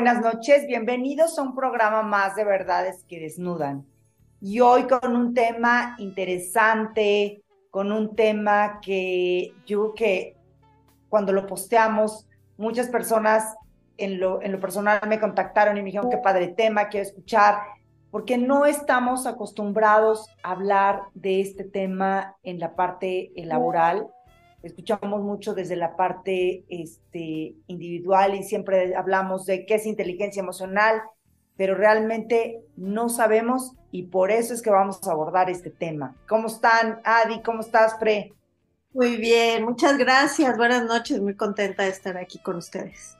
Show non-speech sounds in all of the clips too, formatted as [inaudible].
Buenas noches. Bienvenidos a un programa más de verdades que desnudan. Y hoy con un tema interesante, con un tema que yo que cuando lo posteamos, muchas personas en lo, en lo personal me contactaron y me dijeron qué padre tema, quiero escuchar, porque no estamos acostumbrados a hablar de este tema en la parte laboral escuchamos mucho desde la parte este, individual y siempre hablamos de qué es inteligencia emocional, pero realmente no sabemos y por eso es que vamos a abordar este tema. ¿Cómo están, Adi? ¿Cómo estás, Pre? Muy bien, muchas gracias. Buenas noches, muy contenta de estar aquí con ustedes.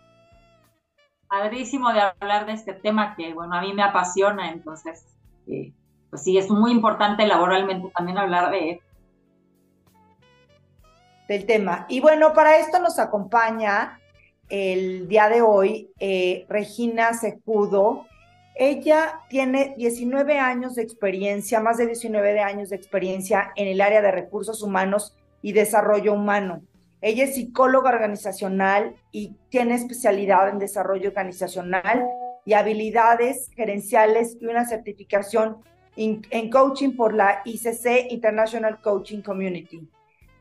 Padrísimo de hablar de este tema que, bueno, a mí me apasiona, entonces, eh, pues sí, es muy importante laboralmente también hablar de él del tema. Y bueno, para esto nos acompaña el día de hoy eh, Regina Sejudo. Ella tiene 19 años de experiencia, más de 19 años de experiencia en el área de recursos humanos y desarrollo humano. Ella es psicóloga organizacional y tiene especialidad en desarrollo organizacional y habilidades gerenciales y una certificación en coaching por la ICC International Coaching Community.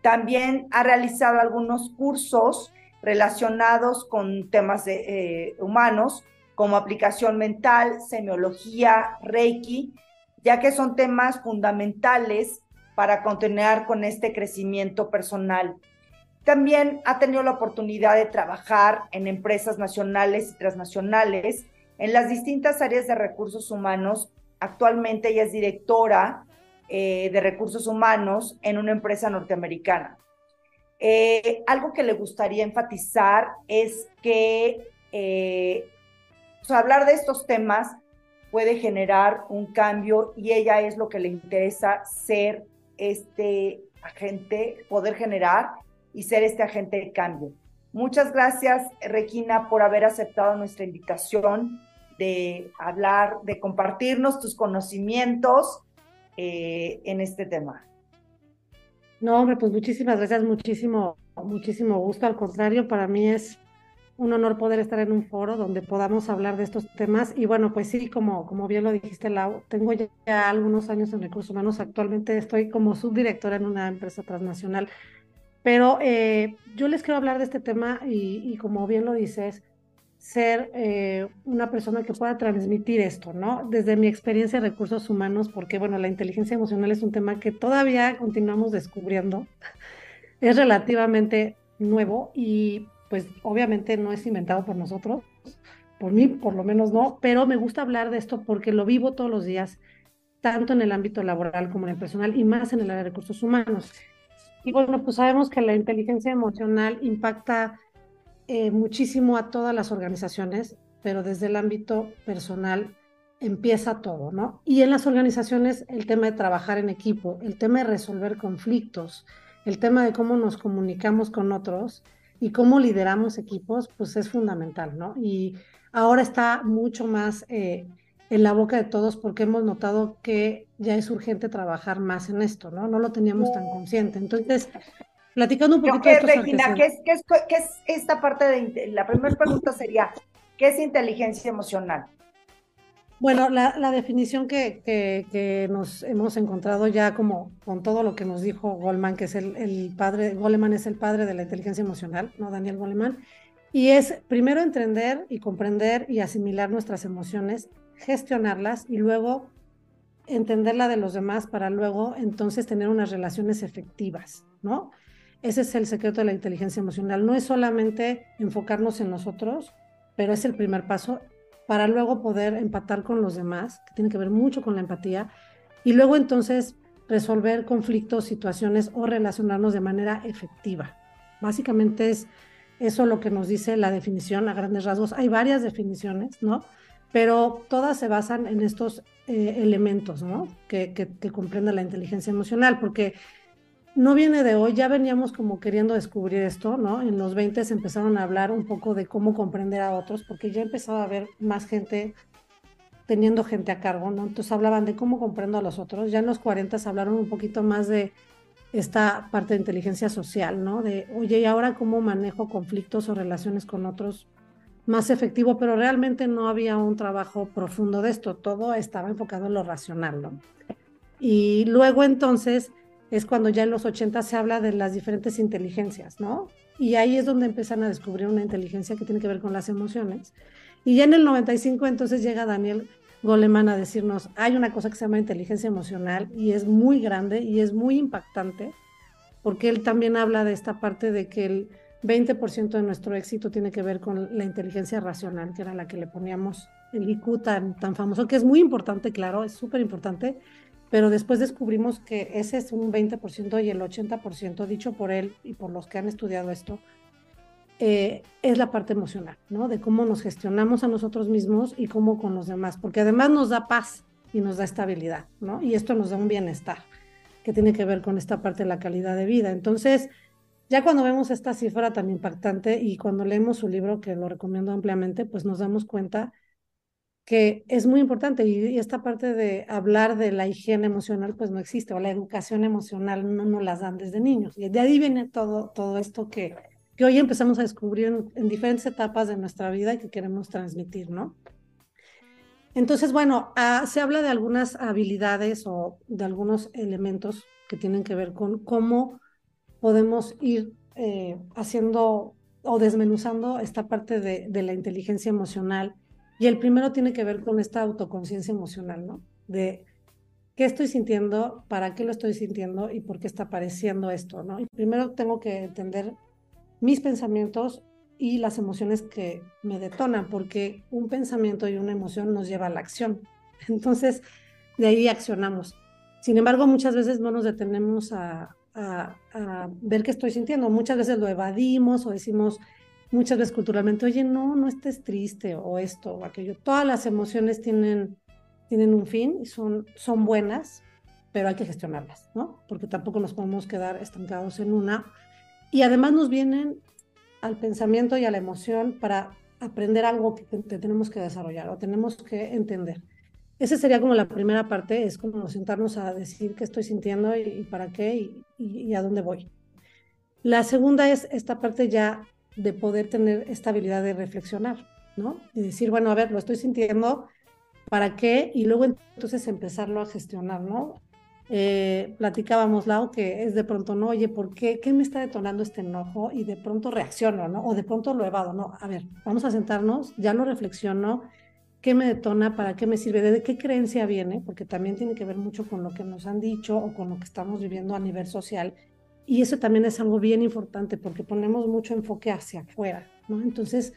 También ha realizado algunos cursos relacionados con temas de, eh, humanos, como aplicación mental, semiología, reiki, ya que son temas fundamentales para continuar con este crecimiento personal. También ha tenido la oportunidad de trabajar en empresas nacionales y transnacionales en las distintas áreas de recursos humanos. Actualmente ella es directora eh, de recursos humanos en una empresa norteamericana. Eh, algo que le gustaría enfatizar es que eh, hablar de estos temas puede generar un cambio y ella es lo que le interesa ser este agente, poder generar y ser este agente de cambio. Muchas gracias, Regina, por haber aceptado nuestra invitación de hablar, de compartirnos tus conocimientos eh, en este tema. No, hombre, pues muchísimas gracias, muchísimo, muchísimo gusto. Al contrario, para mí es un honor poder estar en un foro donde podamos hablar de estos temas. Y bueno, pues sí, como, como bien lo dijiste, Lau, tengo ya algunos años en recursos humanos. Actualmente estoy como subdirectora en una empresa transnacional. Pero eh, yo les quiero hablar de este tema y, y como bien lo dices, ser eh, una persona que pueda transmitir esto, ¿no? Desde mi experiencia de recursos humanos, porque bueno, la inteligencia emocional es un tema que todavía continuamos descubriendo, [laughs] es relativamente nuevo y pues obviamente no es inventado por nosotros, por mí por lo menos no, pero me gusta hablar de esto porque lo vivo todos los días, tanto en el ámbito laboral como en el personal y más en el área de recursos humanos. Y bueno, pues sabemos que la inteligencia emocional impacta eh, muchísimo a todas las organizaciones, pero desde el ámbito personal empieza todo, ¿no? Y en las organizaciones el tema de trabajar en equipo, el tema de resolver conflictos, el tema de cómo nos comunicamos con otros y cómo lideramos equipos, pues es fundamental, ¿no? Y ahora está mucho más eh, en la boca de todos porque hemos notado que ya es urgente trabajar más en esto, ¿no? No lo teníamos tan consciente. Entonces, Platicando un poquito de Regina, ¿qué es, qué, es, ¿qué es, esta parte de... La primera pregunta sería, ¿qué es inteligencia emocional? Bueno, la, la definición que, que, que, nos hemos encontrado ya como con todo lo que nos dijo Goleman, que es el, el, padre, Goleman es el padre de la inteligencia emocional, ¿no? Daniel Goleman, y es primero entender y comprender y asimilar nuestras emociones, gestionarlas y luego entender la de los demás para luego entonces tener unas relaciones efectivas, ¿no? Ese es el secreto de la inteligencia emocional. No es solamente enfocarnos en nosotros, pero es el primer paso para luego poder empatar con los demás, que tiene que ver mucho con la empatía, y luego entonces resolver conflictos, situaciones o relacionarnos de manera efectiva. Básicamente es eso lo que nos dice la definición a grandes rasgos. Hay varias definiciones, ¿no? Pero todas se basan en estos eh, elementos, ¿no? Que, que, que comprende la inteligencia emocional, porque no viene de hoy, ya veníamos como queriendo descubrir esto, ¿no? En los 20 se empezaron a hablar un poco de cómo comprender a otros, porque ya empezaba a haber más gente teniendo gente a cargo, ¿no? Entonces hablaban de cómo comprendo a los otros. Ya en los 40 hablaron un poquito más de esta parte de inteligencia social, ¿no? De, oye, ¿y ahora cómo manejo conflictos o relaciones con otros más efectivo, pero realmente no había un trabajo profundo de esto, todo estaba enfocado en lo racional, ¿no? Y luego entonces es cuando ya en los 80 se habla de las diferentes inteligencias, ¿no? Y ahí es donde empiezan a descubrir una inteligencia que tiene que ver con las emociones. Y ya en el 95 entonces llega Daniel Goleman a decirnos, hay una cosa que se llama inteligencia emocional y es muy grande y es muy impactante, porque él también habla de esta parte de que el 20% de nuestro éxito tiene que ver con la inteligencia racional, que era la que le poníamos el IQ tan, tan famoso, que es muy importante, claro, es súper importante, pero después descubrimos que ese es un 20% y el 80%, dicho por él y por los que han estudiado esto, eh, es la parte emocional, ¿no? De cómo nos gestionamos a nosotros mismos y cómo con los demás, porque además nos da paz y nos da estabilidad, ¿no? Y esto nos da un bienestar que tiene que ver con esta parte de la calidad de vida. Entonces, ya cuando vemos esta cifra tan impactante y cuando leemos su libro, que lo recomiendo ampliamente, pues nos damos cuenta que es muy importante y, esta parte de hablar de la higiene emocional pues no existe o la educación emocional no nos las dan desde niños. Y de ahí viene todo, todo esto que, que hoy empezamos a descubrir en, diferentes etapas de nuestra vida y que queremos transmitir, ¿no? Entonces, bueno, ah, se habla de algunas habilidades o de algunos elementos que tienen que ver con cómo podemos ir eh, haciendo o desmenuzando esta parte de, de, la inteligencia emocional. Y el primero tiene que ver con esta autoconciencia emocional, ¿no? De qué estoy sintiendo, para qué lo estoy sintiendo y por qué está apareciendo esto, ¿no? Primero tengo que entender mis pensamientos y las emociones que me detonan, porque un pensamiento y una emoción nos lleva a la acción. Entonces, de ahí accionamos. Sin embargo, muchas veces no nos detenemos a, ver qué estoy sintiendo. Muchas veces lo evadimos o decimos muchas veces culturalmente, oye, no, no estés triste o esto o aquello. Todas las emociones tienen, tienen un fin y son, son buenas, pero hay que gestionarlas, ¿no? Porque tampoco nos podemos quedar estancados en una. Y además nos vienen al pensamiento y a la emoción para aprender algo que tenemos que desarrollar o tenemos que entender. Esa sería como la primera parte, es como sentarnos a decir qué estoy sintiendo y, para qué y, a dónde voy. La segunda es esta parte ya de poder tener esta habilidad de reflexionar, ¿no? Y decir, bueno, a ver, lo estoy sintiendo, ¿para qué? Y luego entonces empezarlo a gestionar, ¿no? Eh, platicábamos, Lau, que es de pronto, ¿no? Oye, ¿por qué? ¿Qué me está detonando este enojo? Y de pronto reacciono, ¿no? O de pronto lo evado, ¿no? A ver, vamos a sentarnos, ya lo reflexiono, qué me detona, para qué me sirve, de qué creencia viene, porque también tiene que ver mucho con lo que nos han dicho o con lo que estamos viviendo a nivel social. Y eso también es algo bien importante porque ponemos mucho enfoque hacia afuera, ¿no? Entonces,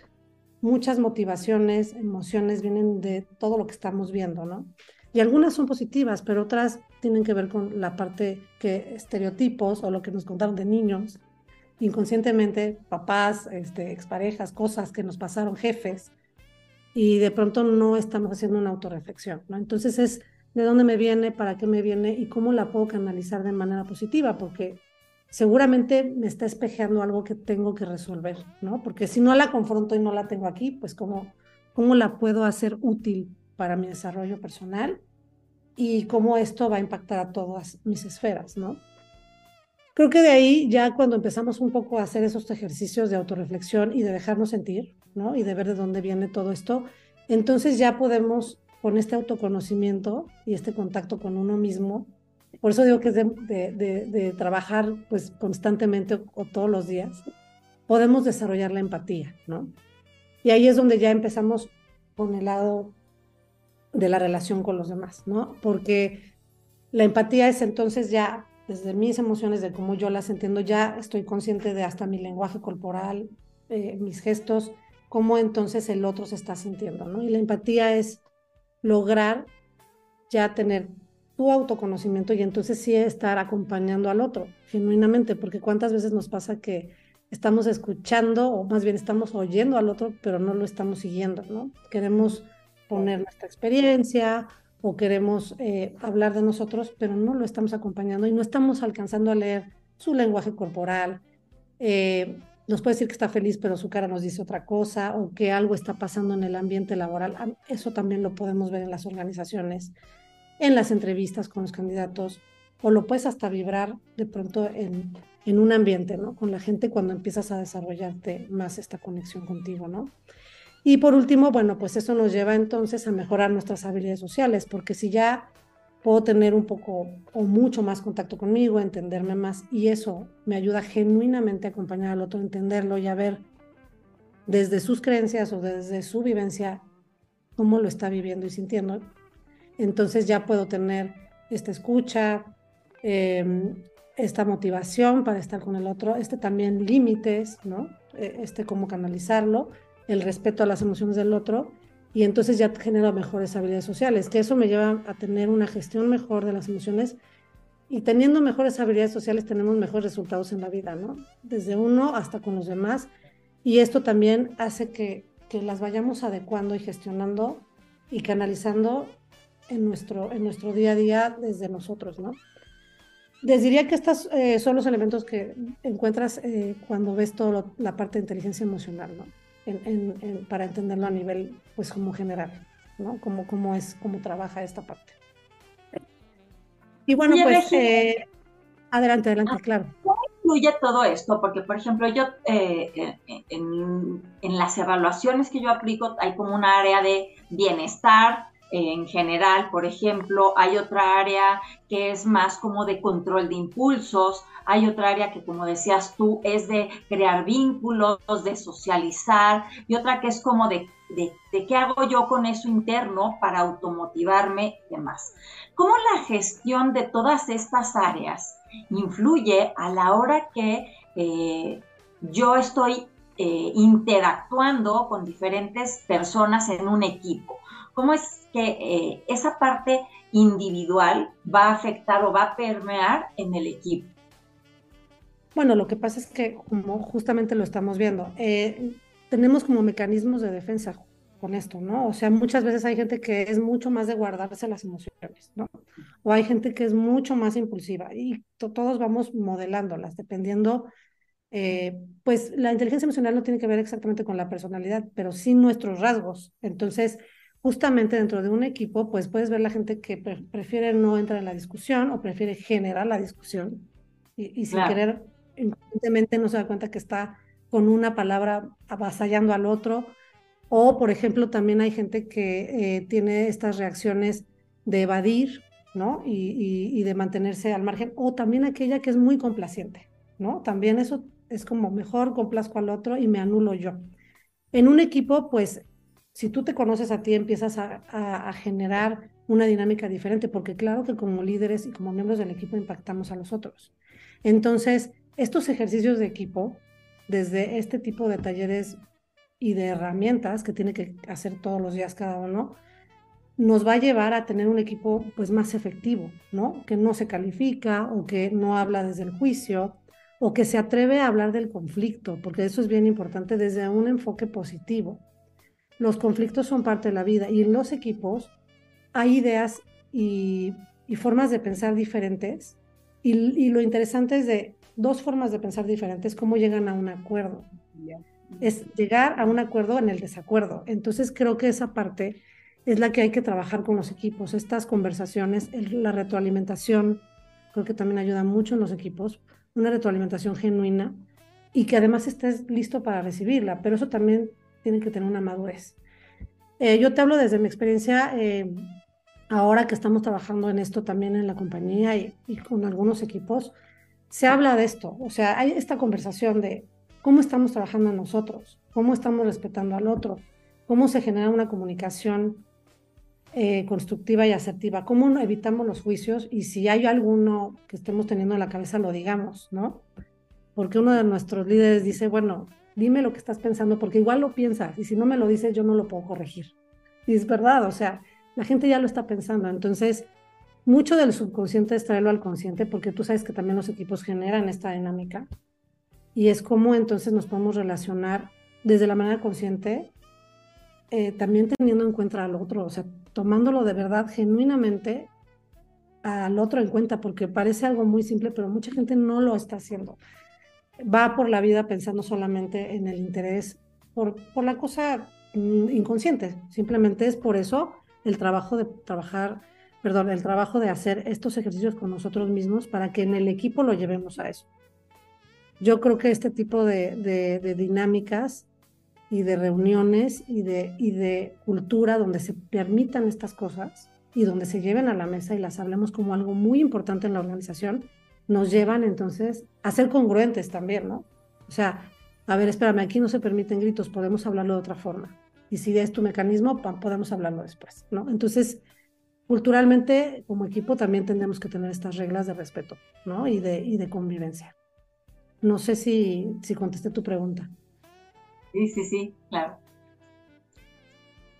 muchas motivaciones, emociones vienen de todo lo que estamos viendo, ¿no? Y algunas son positivas, pero otras tienen que ver con la parte que estereotipos o lo que nos contaron de niños, inconscientemente, papás, este, exparejas, cosas que nos pasaron, jefes, y de pronto no estamos haciendo una autorreflexión, ¿no? Entonces es de dónde me viene, para qué me viene y cómo la puedo canalizar de manera positiva, porque seguramente me está espejeando algo que tengo que resolver, ¿no? Porque si no la confronto y no la tengo aquí, pues cómo, cómo la puedo hacer útil para mi desarrollo personal y cómo esto va a impactar a todas mis esferas, ¿no? Creo que de ahí ya cuando empezamos un poco a hacer esos ejercicios de autorreflexión y de dejarnos sentir, ¿no? Y de ver de dónde viene todo esto, entonces ya podemos, con este autoconocimiento y este contacto con uno mismo, por eso digo que es de, trabajar pues constantemente o, todos los días, podemos desarrollar la empatía, ¿no? Y ahí es donde ya empezamos con el lado de la relación con los demás, ¿no? Porque la empatía es entonces ya desde mis emociones, de cómo yo las entiendo, ya estoy consciente de hasta mi lenguaje corporal, eh, mis gestos, cómo entonces el otro se está sintiendo, ¿no? Y la empatía es lograr ya tener tu autoconocimiento y entonces sí estar acompañando al otro genuinamente, porque cuántas veces nos pasa que estamos escuchando o más bien estamos oyendo al otro, pero no lo estamos siguiendo, ¿no? Queremos poner nuestra experiencia o queremos eh, hablar de nosotros, pero no lo estamos acompañando y no estamos alcanzando a leer su lenguaje corporal, eh, nos puede decir que está feliz, pero su cara nos dice otra cosa, o que algo está pasando en el ambiente laboral. Eso también lo podemos ver en las organizaciones, en las entrevistas con los candidatos, o lo puedes hasta vibrar de pronto en, en un ambiente, ¿no? Con la gente cuando empiezas a desarrollarte más esta conexión contigo, ¿no? Y por último, bueno, pues eso nos lleva entonces a mejorar nuestras habilidades sociales, porque si ya puedo tener un poco o mucho más contacto conmigo, entenderme más, y eso me ayuda genuinamente a acompañar al otro, entenderlo y a ver desde sus creencias o desde su vivencia cómo lo está viviendo y sintiendo. Entonces ya puedo tener esta escucha, em, esta motivación para estar con el otro, este también límites, ¿no? E, este cómo canalizarlo, el respeto a las emociones del otro y entonces ya genero mejores habilidades sociales, que eso me lleva a tener una gestión mejor de las emociones y teniendo mejores habilidades sociales tenemos mejores resultados en la vida, ¿no? Desde uno hasta con los demás y esto también hace que, que las vayamos adecuando y gestionando y canalizando en nuestro, en nuestro día a día desde nosotros, ¿no? Les diría que estos eh, son los elementos que encuentras eh, cuando ves toda la parte de inteligencia emocional, ¿no? para entenderlo a nivel, pues, como general, ¿no? Como, cómo es, cómo trabaja esta parte. Y bueno, pues, eh, adelante, adelante, ah, claro. ¿Cómo incluye todo esto? Porque, por ejemplo, yo, en, en las evaluaciones que yo aplico, hay como un área de bienestar, en general, por ejemplo, hay otra área que es más como de control de impulsos, hay otra área que, como decías tú, es de crear vínculos, de socializar, y otra que es como de, de, qué hago yo con eso interno para automotivarme y demás. ¿Cómo la gestión de todas estas áreas influye a la hora que eh, yo estoy eh, interactuando con diferentes personas en un equipo? ¿Cómo es que eh, esa parte individual va a afectar o va a permear en el equipo. Bueno, lo que pasa es que, como justamente lo estamos viendo, eh, tenemos como mecanismos de defensa con esto, ¿no? O sea, muchas veces hay gente que es mucho más de guardarse las emociones, ¿no? O hay gente que es mucho más impulsiva y todos vamos modelándolas dependiendo, eh, pues la inteligencia emocional no tiene que ver exactamente con la personalidad, pero sí nuestros rasgos. Entonces, justamente dentro de un equipo, pues puedes ver la gente que prefiere no entrar en la discusión o prefiere generar la discusión y, sin querer, inconscientemente no se da cuenta que está con una palabra avasallando al otro. O, por ejemplo, también hay gente que eh, tiene estas reacciones de evadir, ¿no? Y, y, de mantenerse al margen. O también aquella que es muy complaciente, ¿no? También eso es como mejor complazco al otro y me anulo yo. En un equipo, pues si tú te conoces a ti, empiezas a, generar una dinámica diferente, porque claro que como líderes y como miembros del equipo impactamos a los otros. Entonces, estos ejercicios de equipo, desde este tipo de talleres y de herramientas que tiene que hacer todos los días cada uno, nos va a llevar a tener un equipo pues más efectivo, ¿no? Que no se califica o que no habla desde el juicio o que se atreve a hablar del conflicto, porque eso es bien importante desde un enfoque positivo los conflictos son parte de la vida y en los equipos hay ideas y, formas de pensar diferentes y, lo interesante es de dos formas de pensar diferentes, cómo llegan a un acuerdo. Es llegar a un acuerdo en el desacuerdo. Entonces creo que esa parte es la que hay que trabajar con los equipos, estas conversaciones, la retroalimentación, creo que también ayuda mucho en los equipos, una retroalimentación genuina y que además estés listo para recibirla, pero eso también tienen que tener una madurez. Eh, yo te hablo desde mi experiencia, eh, ahora que estamos trabajando en esto también en la compañía y, con algunos equipos, se habla de esto, o sea, hay esta conversación de cómo estamos trabajando nosotros, cómo estamos respetando al otro, cómo se genera una comunicación eh, constructiva y asertiva, cómo evitamos los juicios y si hay alguno que estemos teniendo en la cabeza, lo digamos, ¿no? Porque uno de nuestros líderes dice, bueno, dime lo que estás pensando, porque igual lo piensas, y si no me lo dices, yo no lo puedo corregir. Y es verdad, o sea, la gente ya lo está pensando. Entonces, mucho del subconsciente es traerlo al consciente, porque tú sabes que también los equipos generan esta dinámica. Y es como entonces nos podemos relacionar desde la manera consciente, eh, también teniendo en cuenta al otro, o sea, tomándolo de verdad, genuinamente al otro en cuenta, porque parece algo muy simple, pero mucha gente no lo está haciendo va por la vida pensando solamente en el interés por, por la cosa mm, inconsciente. Simplemente es por eso el trabajo de trabajar, perdón, el trabajo de hacer estos ejercicios con nosotros mismos para que en el equipo lo llevemos a eso. Yo creo que este tipo de, de, dinámicas y de reuniones y de, y de cultura donde se permitan estas cosas y donde se lleven a la mesa y las hablemos como algo muy importante en la organización, nos llevan entonces a ser congruentes también, ¿no? O sea, a ver, espérame, aquí no se permiten gritos, podemos hablarlo de otra forma. Y si es tu mecanismo, podemos hablarlo después, ¿no? Entonces, culturalmente, como equipo, también tendremos que tener estas reglas de respeto, ¿no? Y de, y de convivencia. No sé si, si contesté tu pregunta. Sí, sí, sí, claro.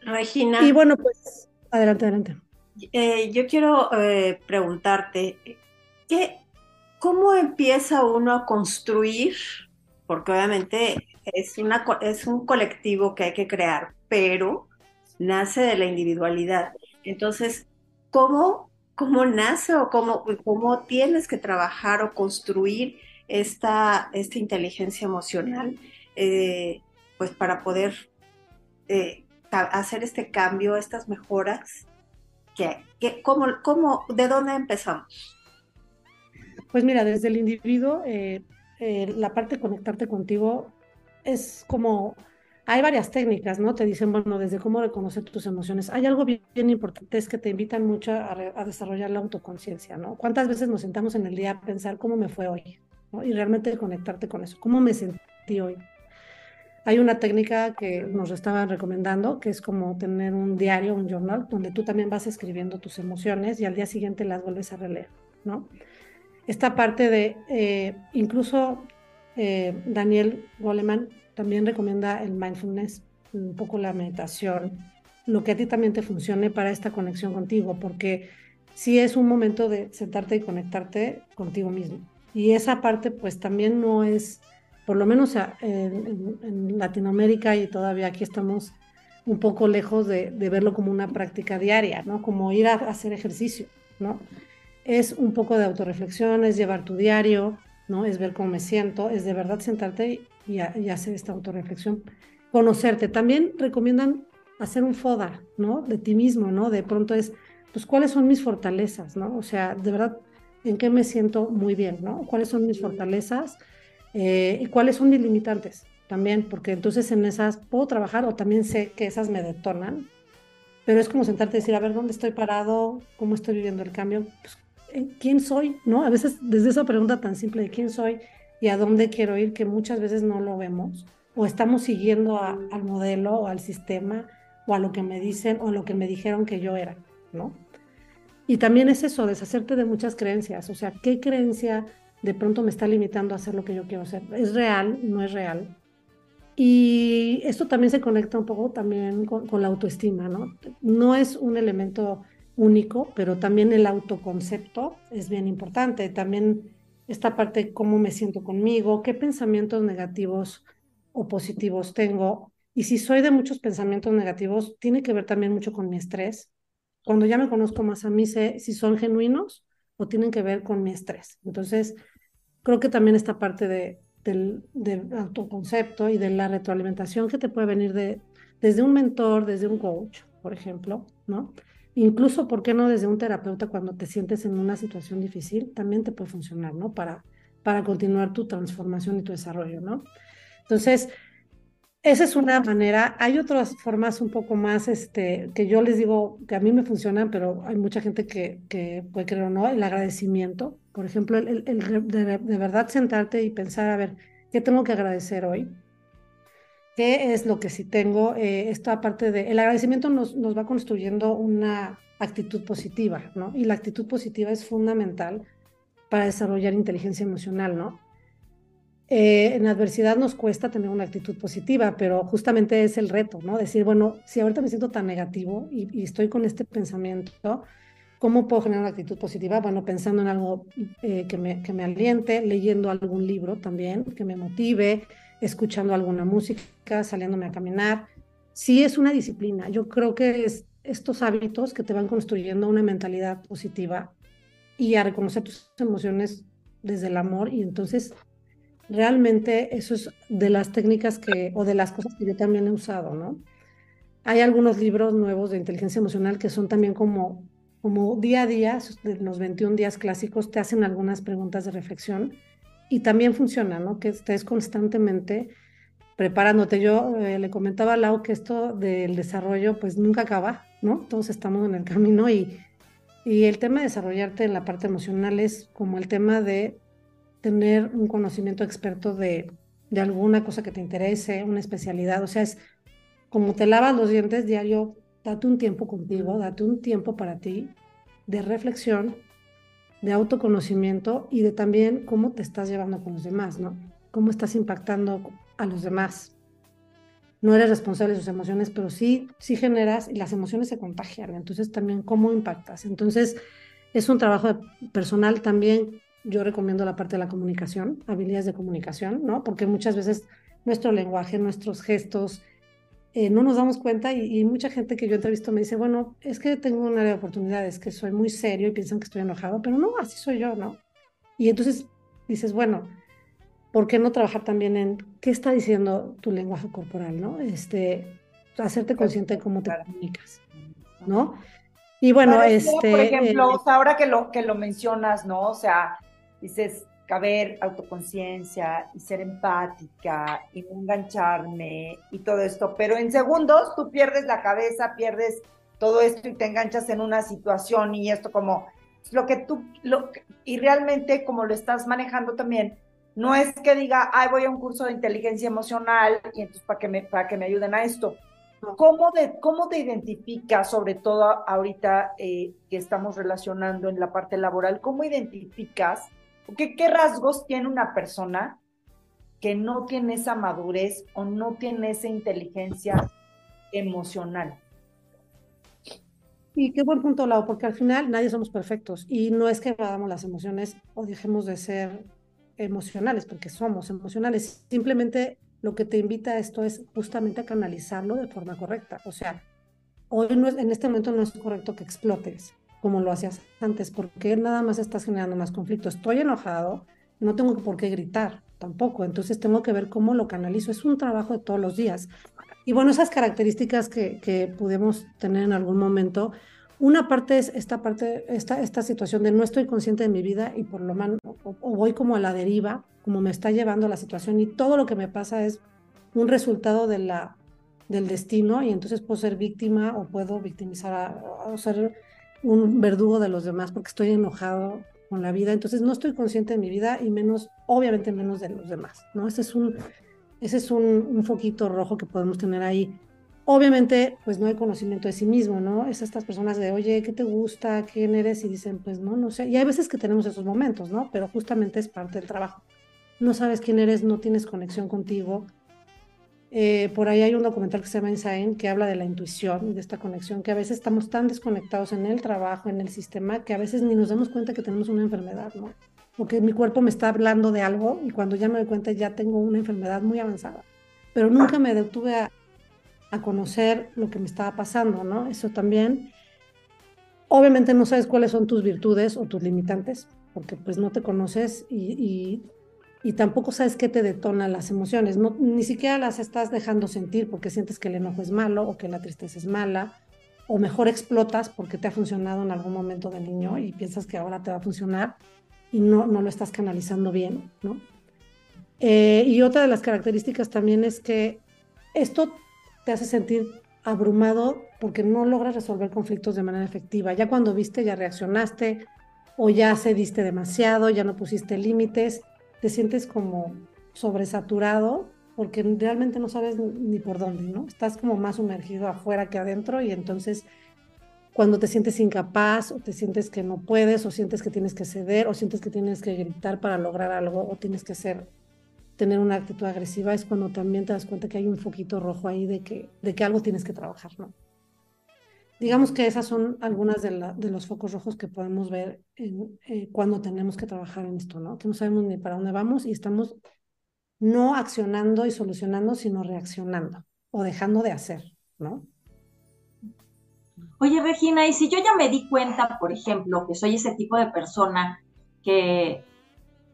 Regina. Y bueno, pues, adelante, adelante. Eh, yo quiero eh, preguntarte, ¿qué, ¿cómo empieza uno a construir? Porque obviamente es, un colectivo que hay que crear, pero nace de la individualidad. Entonces, ¿cómo, nace o cómo, tienes que trabajar o construir esta, inteligencia emocional? Eh, pues para poder eh, hacer este cambio, estas mejoras, ¿qué, cómo, cómo, ¿de dónde empezamos? Pues mira, desde el individuo, eh, eh, la parte de conectarte contigo es como, hay varias técnicas, ¿no? Te dicen, bueno, desde cómo reconocer tus emociones. Hay algo bien, importante, es que te invitan mucho a, desarrollar la autoconciencia, ¿no? ¿Cuántas veces nos sentamos en el día a pensar cómo me fue hoy? Y realmente conectarte con eso, cómo me sentí hoy. Hay una técnica que nos estaban recomendando, que es como tener un diario, un journal, donde tú también vas escribiendo tus emociones y al día siguiente las vuelves a releer, ¿no? Esta parte de, eh, incluso eh, Daniel Goleman también recomienda el mindfulness, un poco la meditación, lo que a ti también te funcione para esta conexión contigo, porque sí es un momento de sentarte y conectarte contigo mismo. Y esa parte pues también no es por lo menos en, Latinoamérica y todavía aquí estamos un poco lejos de, verlo como una práctica diaria, ¿no? Como ir a, hacer ejercicio, ¿no? Es un poco de autorreflexión, es llevar tu diario, ¿no? Es ver cómo me siento, es de verdad sentarte y, hacer esta autorreflexión. Conocerte. También recomiendan hacer un FODA, ¿no? De ti mismo, ¿no? De pronto es, pues, ¿cuáles son mis fortalezas, ¿no? O sea, de verdad, ¿en qué me siento muy bien, ¿no? ¿Cuáles son mis fortalezas? Eh, y cuáles son mis limitantes también, porque entonces en esas puedo trabajar o también sé que esas me detonan, pero es como sentarte y decir, a ver, ¿dónde estoy parado? ¿Cómo estoy viviendo el cambio? Pues, ¿Quién soy? ¿No? A veces desde esa pregunta tan simple de quién soy y a dónde quiero ir, que muchas veces no lo vemos, o estamos siguiendo al modelo o al sistema o a lo que me dicen o a lo que me dijeron que yo era, ¿no? Y también es eso, deshacerte de muchas creencias, o sea, ¿qué creencia de pronto me está limitando a hacer lo que yo quiero hacer. ¿Es real? ¿No es real? Y esto también se conecta un poco también con, la autoestima, ¿no? No es un elemento único, pero también el autoconcepto es bien importante. También esta parte, cómo me siento conmigo, qué pensamientos negativos o positivos tengo. Y si soy de muchos pensamientos negativos, tiene que ver también mucho con mi estrés. Cuando ya me conozco más a mí, sé si son genuinos o tienen que ver con mi estrés. Entonces, creo que también esta parte de, del, autoconcepto y de la retroalimentación que te puede venir de, desde un mentor, desde un coach, por ejemplo, ¿no? Incluso, ¿por qué no desde un terapeuta cuando te sientes en una situación difícil? También te puede funcionar, ¿no? Para, para continuar tu transformación y tu desarrollo, ¿no? Entonces, esa es una manera. Hay otras formas un poco más, este, que yo les digo que a mí me funcionan, pero hay mucha gente que, que puede creer o no, el agradecimiento. Por ejemplo, el, el, de, verdad sentarte y pensar, a ver, ¿qué tengo que agradecer hoy? ¿Qué es lo que sí tengo? Eh, esta parte de, el agradecimiento nos, nos va construyendo una actitud positiva, ¿no? Y la actitud positiva es fundamental para desarrollar inteligencia emocional, ¿no? Eh, en adversidad nos cuesta tener una actitud positiva, pero justamente es el reto, ¿no? Decir, bueno, si ahorita me siento tan negativo y, estoy con este pensamiento, ¿cómo puedo generar una actitud positiva? Bueno, pensando en algo eh, que, me, que me aliente, leyendo algún libro también, que me motive, escuchando alguna música, saliéndome a caminar. Sí es una disciplina. Yo creo que es estos hábitos que te van construyendo una mentalidad positiva y a reconocer tus emociones desde el amor y entonces realmente eso es de las técnicas que, o de las cosas que yo también he usado, ¿no? Hay algunos libros nuevos de inteligencia emocional que son también como, como día a día, los 21 días clásicos, te hacen algunas preguntas de reflexión y también funciona, ¿no? Que estés constantemente preparándote. Yo eh, le comentaba a Lau que esto del desarrollo pues nunca acaba, ¿no? Todos estamos en el camino y, y el tema de desarrollarte en la parte emocional es como el tema de tener un conocimiento experto de, de alguna cosa que te interese, una especialidad, o sea, es como te lavas los dientes diario, date un tiempo contigo, date un tiempo para ti de reflexión, de autoconocimiento y de también cómo te estás llevando con los demás, ¿no? Cómo estás impactando a los demás. No eres responsable de sus emociones, pero sí, sí generas y las emociones se contagian. Entonces también cómo impactas. Entonces es un trabajo personal también. Yo recomiendo la parte de la comunicación, habilidades de comunicación, ¿no? Porque muchas veces nuestro lenguaje, nuestros gestos, eh, no nos damos cuenta y, mucha gente que yo entrevisto me dice, bueno, es que tengo un área de oportunidades, que soy muy serio y piensan que estoy enojado, pero no, así soy yo, ¿no? Y entonces dices, bueno, ¿por qué no trabajar también en qué está diciendo tu lenguaje corporal, ¿no? Este, hacerte consciente de cómo te comunicas, ¿no? Y bueno, este... Por ejemplo, eh, ahora que lo, que lo mencionas, ¿no? O sea, dices, caber autoconciencia y ser empática y no engancharme y todo esto, pero en segundos tú pierdes la cabeza, pierdes todo esto y te enganchas en una situación y esto como lo que tú, lo, y realmente como lo estás manejando también, no es que diga, ay, voy a un curso de inteligencia emocional y entonces para que me, para que me ayuden a esto. ¿Cómo, de, ¿Cómo te identificas, sobre todo ahorita eh, que estamos relacionando en la parte laboral, cómo identificas ¿Qué, ¿Qué rasgos tiene una persona que no tiene esa madurez o no tiene esa inteligencia emocional? Y qué buen punto, Lau, porque al final nadie somos perfectos y no es que evadamos las emociones o dejemos de ser emocionales, porque somos emocionales. Simplemente lo que te invita a esto es justamente a canalizarlo de forma correcta. O sea, hoy no es, en este momento no es correcto que explotes, como lo hacías antes, porque nada más estás generando más conflicto. Estoy enojado, no tengo por qué gritar tampoco, entonces tengo que ver cómo lo canalizo. Es un trabajo de todos los días. Y bueno, esas características que, que pudimos tener en algún momento, una parte es esta parte, esta, esta situación de no estoy consciente de mi vida y por lo menos, o, voy como a la deriva, como me está llevando la situación y todo lo que me pasa es un resultado de la, del destino y entonces puedo ser víctima o puedo victimizar o ser un verdugo de los demás porque estoy enojado con la vida, entonces no estoy consciente de mi vida y menos, obviamente menos de los demás, ¿no? Ese es un, ese es un, un foquito rojo que podemos tener ahí. Obviamente, pues no hay conocimiento de sí mismo, ¿no? Es estas personas de, oye, ¿qué te gusta? ¿Quién eres? Y dicen, pues no, no sé. Y hay veces que tenemos esos momentos, ¿no? Pero justamente es parte del trabajo. No sabes quién eres, no tienes conexión contigo, eh, por ahí hay un documental que se llama Insign que habla de la intuición, de esta conexión, que a veces estamos tan desconectados en el trabajo, en el sistema, que a veces ni nos damos cuenta que tenemos una enfermedad, ¿no? Porque mi cuerpo me está hablando de algo y cuando ya me doy cuenta ya tengo una enfermedad muy avanzada. Pero nunca me detuve a, a conocer lo que me estaba pasando, ¿no? Eso también. Obviamente no sabes cuáles son tus virtudes o tus limitantes, porque pues no te conoces y, y y tampoco sabes qué te detona las emociones, no, ni siquiera las estás dejando sentir porque sientes que el enojo es malo o que la tristeza es mala, o mejor explotas porque te ha funcionado en algún momento de niño y piensas que ahora te va a funcionar y no, no lo estás canalizando bien. Eh, y otra de las características también es que esto te hace sentir abrumado porque no logras resolver conflictos de manera efectiva. Ya cuando viste, ya reaccionaste o ya cediste demasiado, ya no pusiste límites te sientes como sobresaturado porque realmente no sabes ni por dónde, ¿no? Estás como más sumergido afuera que adentro y entonces cuando te sientes incapaz o te sientes que no puedes o sientes que tienes que ceder o sientes que tienes que gritar para lograr algo o tienes que ser tener una actitud agresiva es cuando también te das cuenta que hay un foquito rojo ahí de que, de que algo tienes que trabajar, ¿no? Digamos que esas son algunas de, los focos rojos que podemos ver eh, cuando tenemos que trabajar en esto, ¿no? Que no sabemos ni para dónde vamos y estamos no accionando y solucionando, sino reaccionando o dejando de hacer, ¿no? Oye, Regina, y si yo ya me di cuenta, por ejemplo, que soy ese tipo de persona que,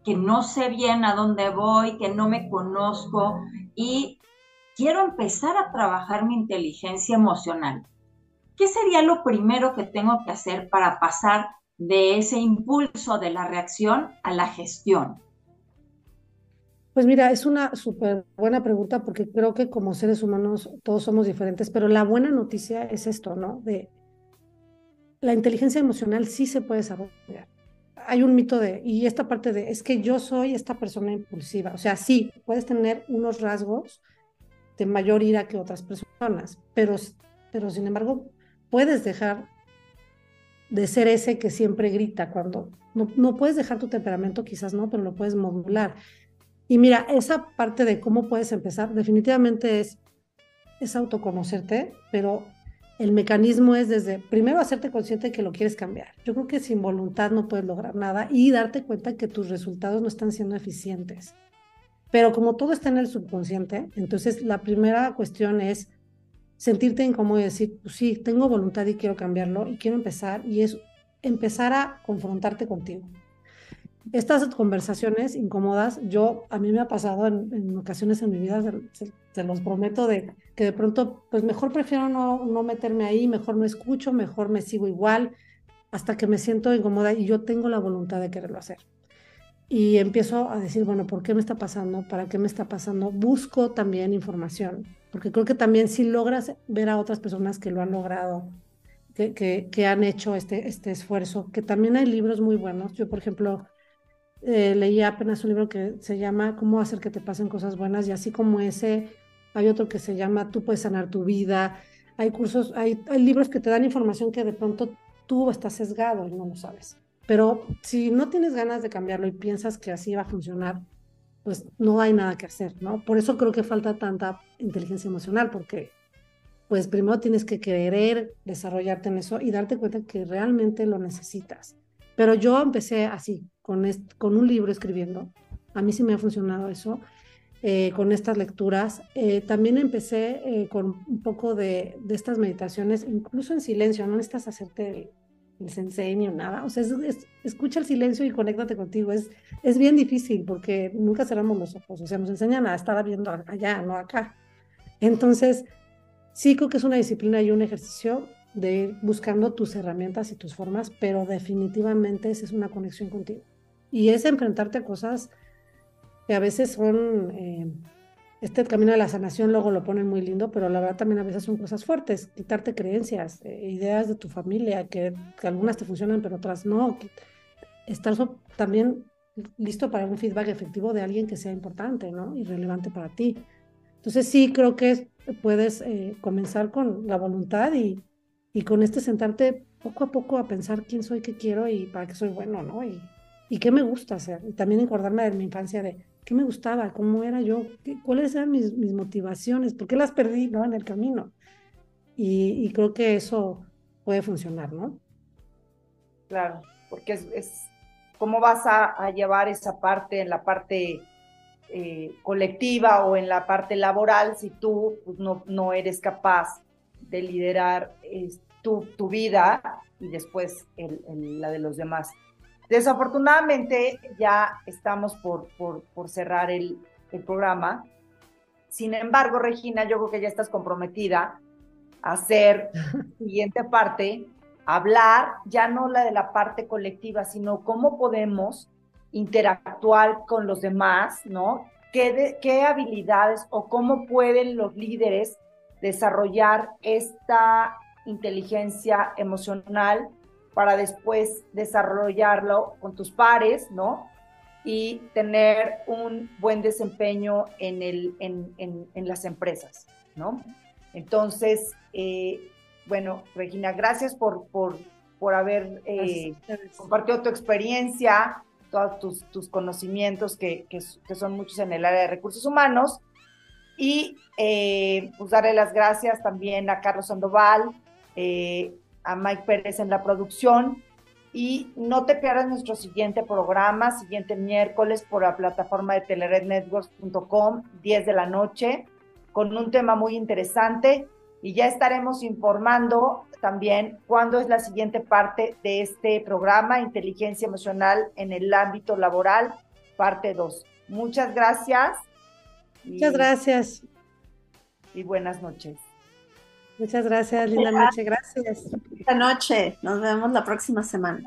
que no sé bien a dónde voy, que no me conozco y quiero empezar a trabajar mi inteligencia emocional, ¿qué sería lo primero que tengo que hacer para pasar de ese impulso de la reacción a la gestión? Pues mira, es una súper buena pregunta porque creo que como seres humanos todos somos diferentes, pero la buena noticia es esto, ¿no? De la inteligencia emocional sí se puede desarrollar. Hay un mito de, y esta parte de, es que yo soy esta persona impulsiva. O sea, sí, puedes tener unos rasgos de mayor ira que otras personas, pero, pero sin embargo, puedes dejar de ser ese que siempre grita cuando no, no puedes dejar tu temperamento, quizás no, pero lo puedes modular. Y mira, esa parte de cómo puedes empezar, definitivamente es, es autoconocerte, pero el mecanismo es desde, primero, hacerte consciente de que lo quieres cambiar. Yo creo que sin voluntad no puedes lograr nada y darte cuenta que tus resultados no están siendo eficientes. Pero como todo está en el subconsciente, entonces la primera cuestión es sentirte incómodo y decir, pues sí, tengo voluntad y quiero cambiarlo y quiero empezar, y es empezar a confrontarte contigo estas conversaciones incómodas, yo, a mí me ha pasado en, ocasiones en mi vida, se, los prometo, de que de pronto, pues mejor prefiero no, no meterme ahí, mejor no escucho, mejor me sigo igual, hasta que me siento incómoda y yo tengo la voluntad de quererlo hacer. Y empiezo a decir, bueno, ¿por qué me está pasando? ¿Para qué me está pasando? Busco también información, porque creo que también si logras ver a otras personas que lo han logrado, que, que, han hecho este, este esfuerzo, que también hay libros muy buenos. Yo, por ejemplo, eh, leí apenas un libro que se llama Cómo hacer que te pasen cosas buenas y así como ese, hay otro que se llama Tú puedes sanar tu vida. Hay cursos, hay, hay libros que te dan información que de pronto tú estás sesgado y no lo sabes. Pero si no tienes ganas de cambiarlo y piensas que así va a funcionar, pues no hay nada que hacer, ¿no? Por eso creo que falta tanta inteligencia emocional, porque pues primero tienes que querer desarrollarte en eso y darte cuenta que realmente lo necesitas. Pero yo empecé así, con, con un libro escribiendo. A mí sí me ha funcionado eso, eh, con estas lecturas. Eh, también empecé eh, con un poco de, de, estas meditaciones, incluso en silencio, no necesitas hacerte el, sensei nada. O sea, escucha el silencio y conéctate contigo. Es, es bien difícil porque nunca cerramos los ojos. O sea, nos enseñan a estar viendo allá, no acá. Entonces, sí creo que es una disciplina y un ejercicio de ir buscando tus herramientas y tus formas, pero definitivamente esa es una conexión contigo. Y es enfrentarte a cosas que a veces son, eh, este camino de la sanación luego lo ponen muy lindo, pero la verdad también a veces son cosas fuertes, quitarte creencias, eh, ideas de tu familia, que, algunas te funcionan, pero otras no. Estar también listo para un feedback efectivo de alguien que sea importante, ¿no? Y relevante para ti. Entonces sí creo que puedes eh, comenzar con la voluntad y, y con este sentarte poco a poco a pensar quién soy, qué quiero y para qué soy bueno, ¿no? Y, y qué me gusta hacer. Y también acordarme de mi infancia de qué me gustaba, cómo era yo, cuáles eran mis, mis, motivaciones, por qué las perdí, ¿no? En el camino. Y, creo que eso puede funcionar, ¿no? Claro, porque es, es cómo vas a, a, llevar esa parte en la parte eh, colectiva o en la parte laboral si tú pues, no, no eres capaz de liderar este, tu, vida y después la de los demás. Desafortunadamente ya estamos por, por, cerrar el, el, programa. Sin embargo, Regina, yo creo que ya estás comprometida a hacer [laughs] siguiente parte, hablar ya no la de la parte colectiva, sino cómo podemos interactuar con los demás, ¿no? ¿Qué, qué habilidades o cómo pueden los líderes desarrollar esta inteligencia emocional para después desarrollarlo con tus pares, ¿no? Y tener un buen desempeño en, el, en, en, las empresas, ¿no? Entonces, eh, bueno, Regina, gracias por, por, por haber eh, compartido tu experiencia, todos tus, tus conocimientos, que, que, que, son muchos en el área de recursos humanos. Y eh, pues darle las gracias también a Carlos Sandoval, eh, a Mike Pérez en la producción. Y no te pierdas nuestro siguiente programa, siguiente miércoles por la plataforma de telerednetworks.com, 10 de la noche, con un tema muy interesante. Y ya estaremos informando también cuándo es la siguiente parte de este programa, Inteligencia Emocional en el ámbito laboral, parte 2. Muchas gracias. Muchas gracias. Y buenas noches. Muchas gracias, linda noche. Gracias. Buenas noche. Nos vemos la próxima semana.